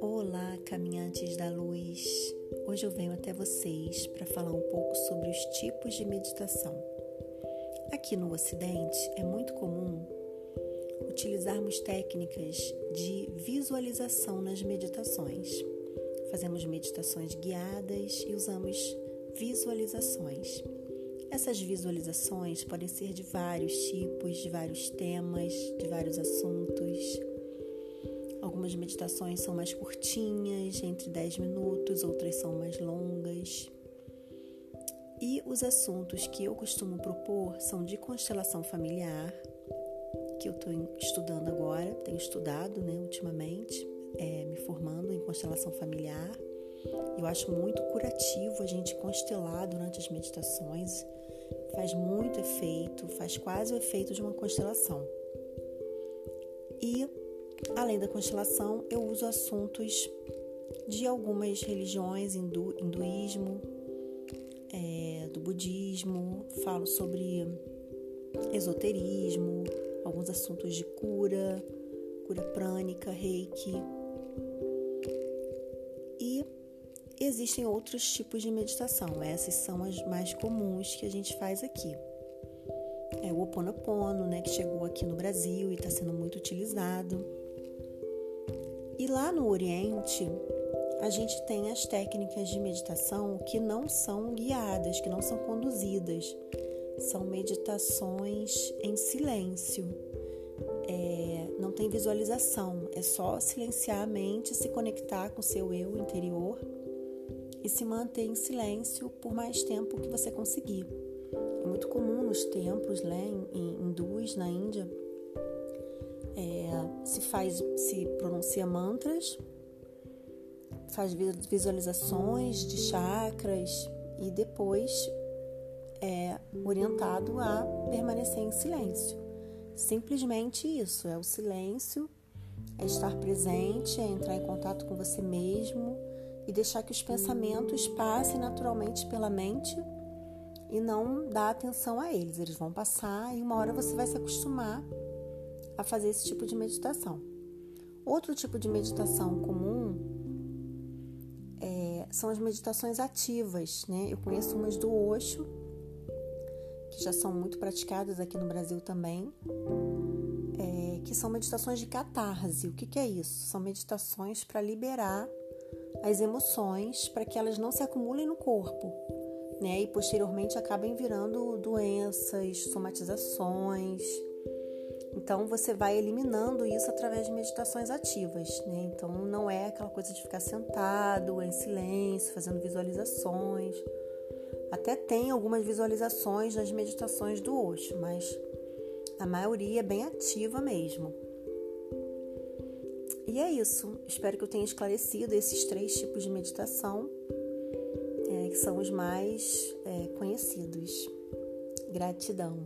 Olá, caminhantes da luz. Hoje eu venho até vocês para falar um pouco sobre os tipos de meditação. Aqui no Ocidente é muito comum utilizarmos técnicas de visualização nas meditações. Fazemos meditações guiadas e usamos visualizações. Essas visualizações podem ser de vários tipos, de vários temas, de vários assuntos. Algumas meditações são mais curtinhas, entre 10 minutos, outras são mais longas. E os assuntos que eu costumo propor são de constelação familiar, que eu estou estudando agora, tenho estudado né, ultimamente, é, me formando em constelação familiar. Eu acho muito curativo a gente constelar durante as meditações, faz muito efeito, faz quase o efeito de uma constelação. E, além da constelação, eu uso assuntos de algumas religiões, hindu, hinduísmo, é, do budismo, falo sobre esoterismo, alguns assuntos de cura, cura prânica, reiki. Existem outros tipos de meditação, essas são as mais comuns que a gente faz aqui. É o Oponopono, né, que chegou aqui no Brasil e está sendo muito utilizado. E lá no Oriente, a gente tem as técnicas de meditação que não são guiadas, que não são conduzidas são meditações em silêncio. É, não tem visualização, é só silenciar a mente, se conectar com o seu eu interior e se manter em silêncio por mais tempo que você conseguir. É muito comum nos templos né, em, hindus na Índia, é, se faz, se pronuncia mantras, faz visualizações de chakras e depois é orientado a permanecer em silêncio. Simplesmente isso, é o silêncio, é estar presente, é entrar em contato com você mesmo e deixar que os pensamentos passem naturalmente pela mente e não dar atenção a eles. Eles vão passar e uma hora você vai se acostumar a fazer esse tipo de meditação. Outro tipo de meditação comum é, são as meditações ativas, né? Eu conheço umas do Osho, que já são muito praticadas aqui no Brasil também, é, que são meditações de catarse. O que, que é isso? São meditações para liberar as emoções, para que elas não se acumulem no corpo, né? E posteriormente acabem virando doenças, somatizações. Então você vai eliminando isso através de meditações ativas, né? Então não é aquela coisa de ficar sentado em silêncio, fazendo visualizações. Até tem algumas visualizações nas meditações do Osho, mas a maioria é bem ativa mesmo. E é isso. Espero que eu tenha esclarecido esses três tipos de meditação, é, que são os mais é, conhecidos. Gratidão.